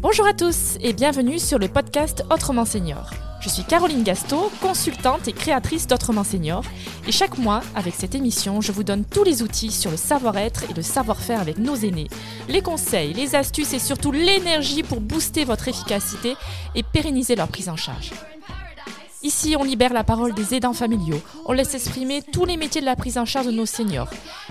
Bonjour à tous et bienvenue sur le podcast Autrement Senior. Je suis Caroline Gasto, consultante et créatrice d'Autrement Senior. Et chaque mois, avec cette émission, je vous donne tous les outils sur le savoir-être et le savoir-faire avec nos aînés, les conseils, les astuces et surtout l'énergie pour booster votre efficacité et pérenniser leur prise en charge. Ici, on libère la parole des aidants familiaux. On laisse exprimer tous les métiers de la prise en charge de nos seniors.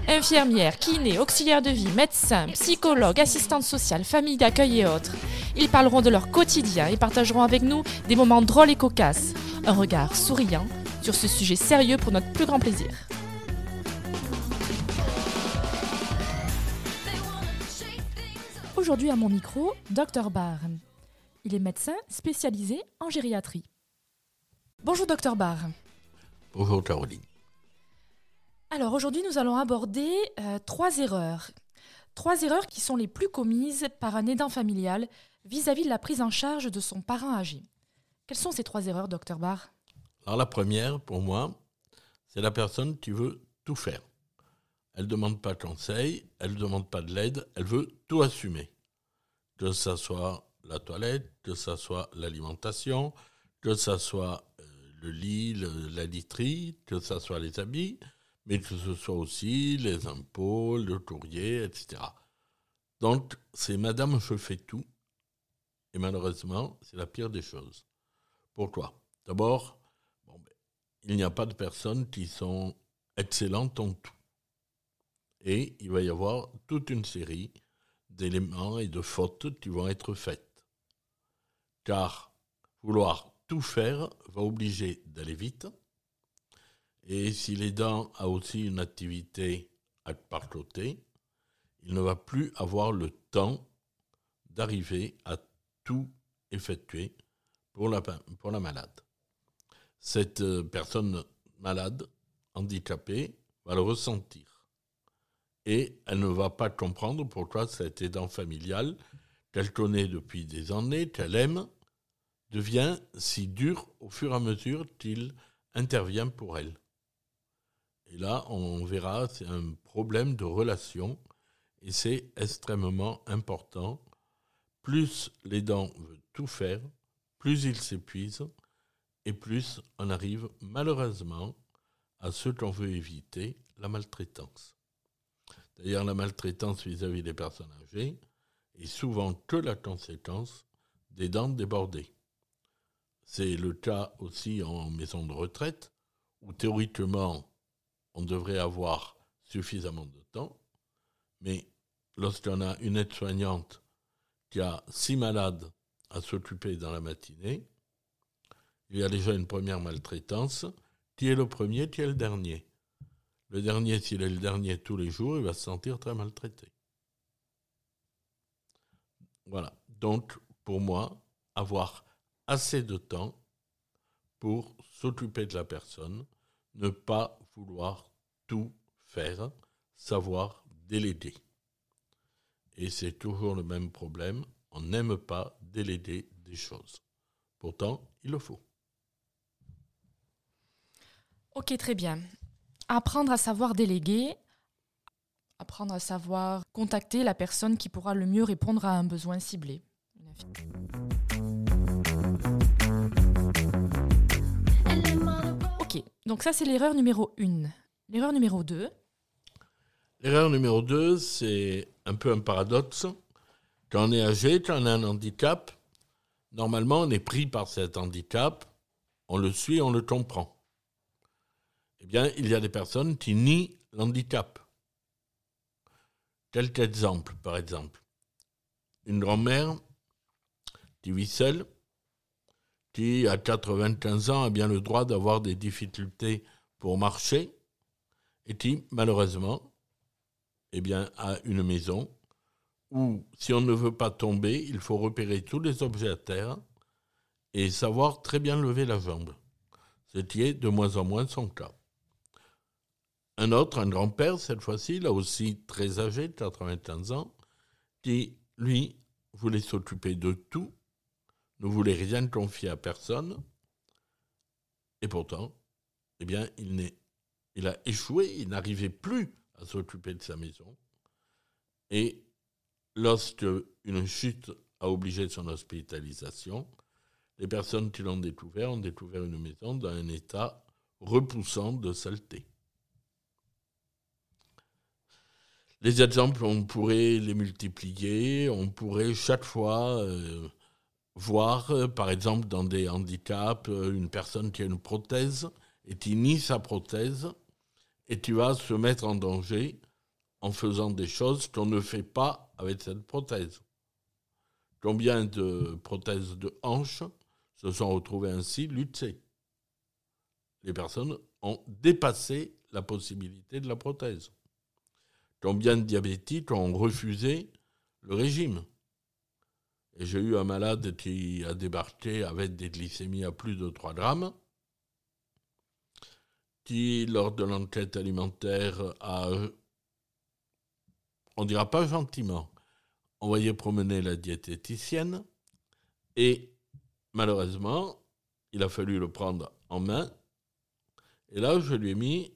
Infirmières, kinés, auxiliaires de vie, médecins, psychologues, assistantes sociales, familles d'accueil et autres. Ils parleront de leur quotidien et partageront avec nous des moments drôles et cocasses. Un regard souriant sur ce sujet sérieux pour notre plus grand plaisir. Aujourd'hui à mon micro, Dr Barr. Il est médecin spécialisé en gériatrie. Bonjour docteur Barr. Bonjour Caroline. Alors aujourd'hui nous allons aborder euh, trois erreurs. Trois erreurs qui sont les plus commises par un aidant familial vis-à-vis de la prise en charge de son parent âgé. Quelles sont ces trois erreurs, docteur Barr Alors la première, pour moi, c'est la personne qui veut tout faire. Elle ne demande pas de conseil, elle ne demande pas de l'aide, elle veut tout assumer. Que ce soit la toilette, que ce soit l'alimentation, que ce soit le lit, la literie, que ce soit les habits, mais que ce soit aussi les impôts, le courrier, etc. Donc, c'est Madame, je fais tout. Et malheureusement, c'est la pire des choses. Pourquoi? D'abord, bon, il n'y a pas de personnes qui sont excellentes en tout. Et il va y avoir toute une série d'éléments et de fautes qui vont être faites. Car vouloir tout faire va obliger d'aller vite. Et si l'aidant a aussi une activité à par il ne va plus avoir le temps d'arriver à tout effectuer pour la, pour la malade. Cette euh, personne malade, handicapée, va le ressentir. Et elle ne va pas comprendre pourquoi cet aidant familial, qu'elle connaît depuis des années, qu'elle aime, devient si dur au fur et à mesure qu'il intervient pour elle. Et là, on verra, c'est un problème de relation et c'est extrêmement important. Plus l'aidant veut tout faire, plus il s'épuise et plus on arrive malheureusement à ce qu'on veut éviter, la maltraitance. D'ailleurs, la maltraitance vis-à-vis des personnes âgées est souvent que la conséquence des dents débordées. C'est le cas aussi en maison de retraite, où théoriquement, on devrait avoir suffisamment de temps, mais lorsqu'on a une aide-soignante qui a six malades à s'occuper dans la matinée, il y a déjà une première maltraitance. Qui est le premier, qui est le dernier? Le dernier, s'il est le dernier tous les jours, il va se sentir très maltraité. Voilà. Donc, pour moi, avoir assez de temps pour s'occuper de la personne, ne pas vouloir tout faire, savoir déléguer. Et c'est toujours le même problème, on n'aime pas déléguer des choses. Pourtant, il le faut. Ok, très bien. Apprendre à savoir déléguer, apprendre à savoir contacter la personne qui pourra le mieux répondre à un besoin ciblé. Donc ça, c'est l'erreur numéro 1. L'erreur numéro 2. L'erreur numéro 2, c'est un peu un paradoxe. Quand on est âgé, quand on a un handicap, normalement, on est pris par cet handicap, on le suit, on le comprend. Eh bien, il y a des personnes qui nient l'handicap. Quelques exemples, par exemple. Une grand-mère qui vit seule, qui, à 95 ans, a bien le droit d'avoir des difficultés pour marcher, et qui, malheureusement, eh bien, a une maison où, si on ne veut pas tomber, il faut repérer tous les objets à terre et savoir très bien lever la jambe, ce qui est de moins en moins son cas. Un autre, un grand-père, cette fois-ci, là aussi très âgé, 95 ans, qui, lui, voulait s'occuper de tout ne voulait rien confier à personne, et pourtant, eh bien, il, il a échoué, il n'arrivait plus à s'occuper de sa maison. Et lorsque une chute a obligé son hospitalisation, les personnes qui l'ont découvert ont découvert une maison dans un état repoussant de saleté. Les exemples, on pourrait les multiplier, on pourrait chaque fois euh, voir, euh, par exemple, dans des handicaps, euh, une personne qui a une prothèse et qui nie sa prothèse et tu vas se mettre en danger en faisant des choses qu'on ne fait pas avec cette prothèse. Combien de prothèses de hanches se sont retrouvées ainsi luttées? Les personnes ont dépassé la possibilité de la prothèse. Combien de diabétiques ont refusé le régime? Et j'ai eu un malade qui a débarqué avec des glycémies à plus de 3 grammes, qui, lors de l'enquête alimentaire, a, on dira pas gentiment, envoyé promener la diététicienne, et malheureusement, il a fallu le prendre en main. Et là, je lui ai mis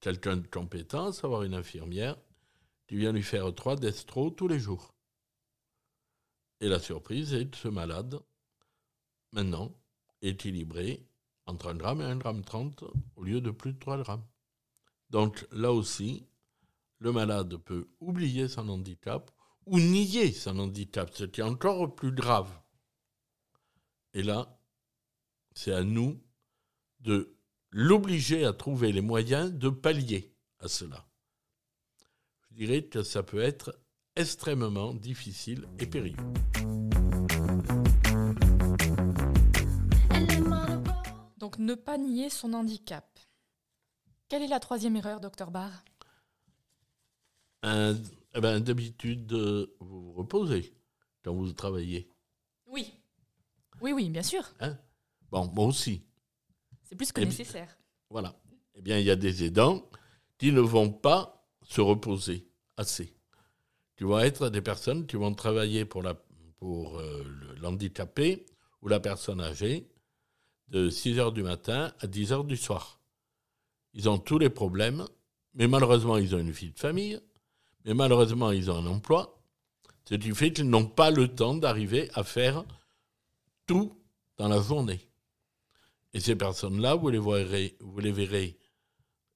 quelqu'un de compétent, à savoir une infirmière, qui vient lui faire trois destro tous les jours. Et la surprise est que ce malade, maintenant, équilibré entre 1 gramme et 1 gramme 30 au lieu de plus de 3 grammes. Donc là aussi, le malade peut oublier son handicap ou nier son handicap, ce qui est encore plus grave. Et là, c'est à nous de l'obliger à trouver les moyens de pallier à cela. Je dirais que ça peut être extrêmement difficile et périlleux. Donc ne pas nier son handicap. Quelle est la troisième erreur, docteur Barr eh ben, D'habitude, vous vous reposez quand vous travaillez. Oui. Oui, oui, bien sûr. Hein? Bon, moi aussi. C'est plus que nécessaire. voilà. Eh bien, il y a des aidants qui ne vont pas se reposer assez. Tu vas être des personnes qui vont travailler pour, la, euh, l'handicapé ou la personne âgée de 6 heures du matin à 10 heures du soir. Ils ont tous les problèmes, mais malheureusement, ils ont une vie de famille, mais malheureusement, ils ont un emploi, ce qui fait qu'ils n'ont pas le temps d'arriver à faire tout dans la journée. Et ces personnes-là, vous les, vous les verrez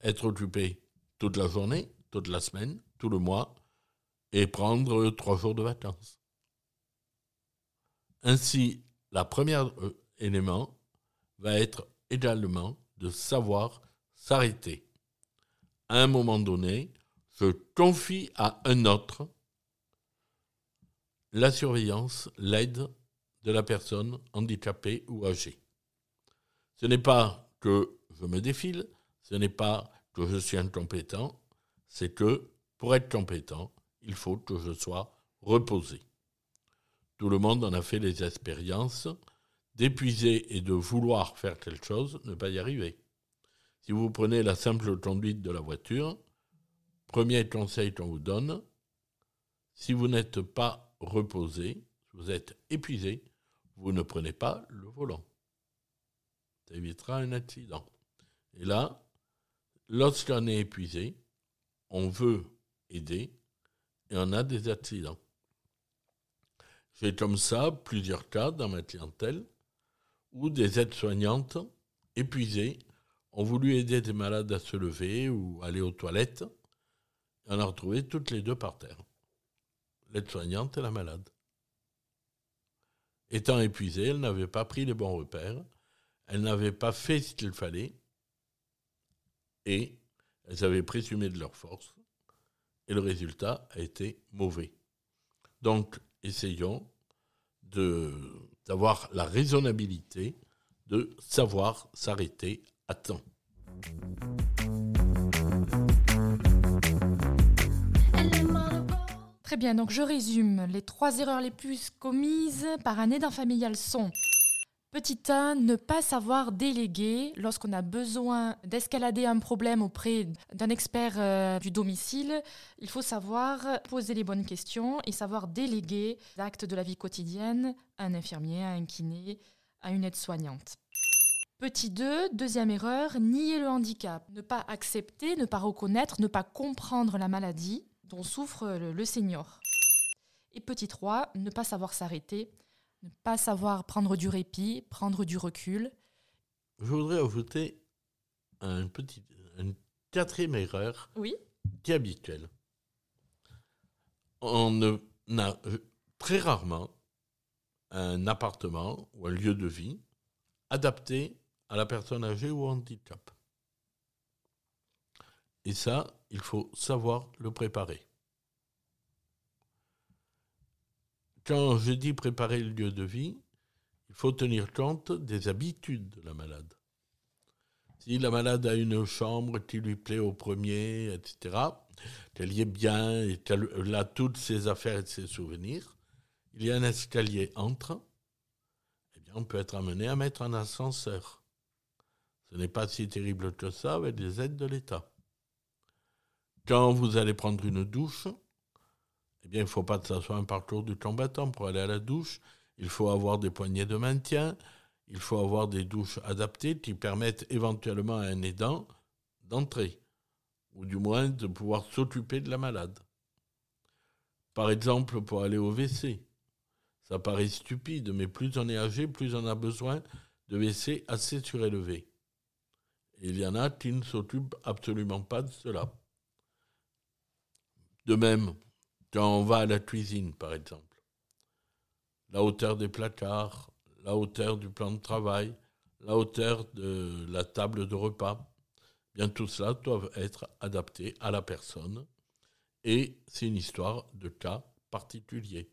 être occupées toute la journée, toute la semaine, tout le mois, et prendre trois jours de vacances. Ainsi, la première euh, élément, va être également de savoir s'arrêter. À un moment donné, je confie à un autre la surveillance, l'aide de la personne handicapée ou âgée. Ce n'est pas que je me défile, ce n'est pas que je suis incompétent, c'est que pour être compétent, il faut que je sois reposé. Tout le monde en a fait les expériences d'épuiser et de vouloir faire quelque chose, ne pas y arriver. Si vous prenez la simple conduite de la voiture, premier conseil qu'on vous donne, si vous n'êtes pas reposé, si vous êtes épuisé, vous ne prenez pas le volant. Ça évitera un accident. Et là, lorsqu'on est épuisé, on veut aider et on a des accidents. J'ai comme ça plusieurs cas dans ma clientèle où des aides-soignantes épuisées ont voulu aider des malades à se lever ou aller aux toilettes. Et on a retrouvé toutes les deux par terre. L'aide-soignante et la malade. Étant épuisées, elles n'avaient pas pris les bons repères, elles n'avaient pas fait ce qu'il fallait, et elles avaient présumé de leur force, et le résultat a été mauvais. Donc, essayons d'avoir la raisonnabilité de savoir s'arrêter à temps. Très bien, donc je résume. Les trois erreurs les plus commises par un aidant familial sont Petit 1, ne pas savoir déléguer lorsqu'on a besoin d'escalader un problème auprès d'un expert euh, du domicile. Il faut savoir poser les bonnes questions et savoir déléguer l'acte de la vie quotidienne à un infirmier, à un kiné, à une aide-soignante. Petit 2, deuxième erreur, nier le handicap. Ne pas accepter, ne pas reconnaître, ne pas comprendre la maladie dont souffre le, le senior. Et petit 3, ne pas savoir s'arrêter, ne pas savoir prendre du répit, prendre du recul. Je voudrais ajouter un petit, une quatrième erreur Oui. qui est habituelle. On a très rarement un appartement ou un lieu de vie adapté à la personne âgée ou au handicap. Et ça, il faut savoir le préparer. Quand je dis préparer le lieu de vie, il faut tenir compte des habitudes de la malade. Si la malade a une chambre qui lui plaît au premier, etc., qu'elle y est bien et qu'elle a toutes ses affaires et ses souvenirs, il y a un escalier entre, eh bien, on peut être amené à mettre un ascenseur. Ce n'est pas si terrible que ça avec les aides de l'État. Quand vous allez prendre une douche, eh bien, il ne faut pas que ça soit un parcours du combattant. Pour aller à la douche, il faut avoir des poignées de maintien, il faut avoir des douches adaptées qui permettent éventuellement à un aidant d'entrer, ou du moins de pouvoir s'occuper de la malade. Par exemple, pour aller au WC. Ça paraît stupide, mais plus on est âgé, plus on a besoin de WC assez surélevés. Et il y en a qui ne s'occupent absolument pas de cela. De même, quand on va à la cuisine, par exemple, la hauteur des placards, la hauteur du plan de travail, la hauteur de la table de repas, bien tout cela doit être adapté à la personne. Et c'est une histoire de cas particulier.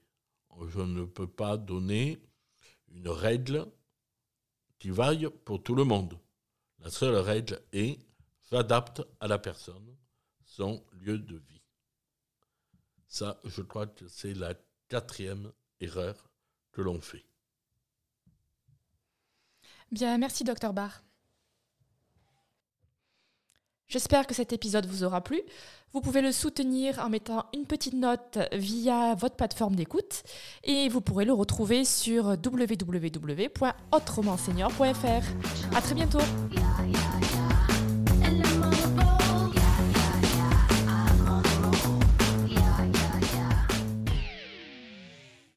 Je ne peux pas donner une règle qui vaille pour tout le monde. La seule règle est j'adapte à la personne son lieu de vie. Ça, je crois que c'est la quatrième erreur que l'on fait. Bien, merci, docteur Barr. J'espère que cet épisode vous aura plu. Vous pouvez le soutenir en mettant une petite note via votre plateforme d'écoute et vous pourrez le retrouver sur www.autremansenior.fr. À très bientôt.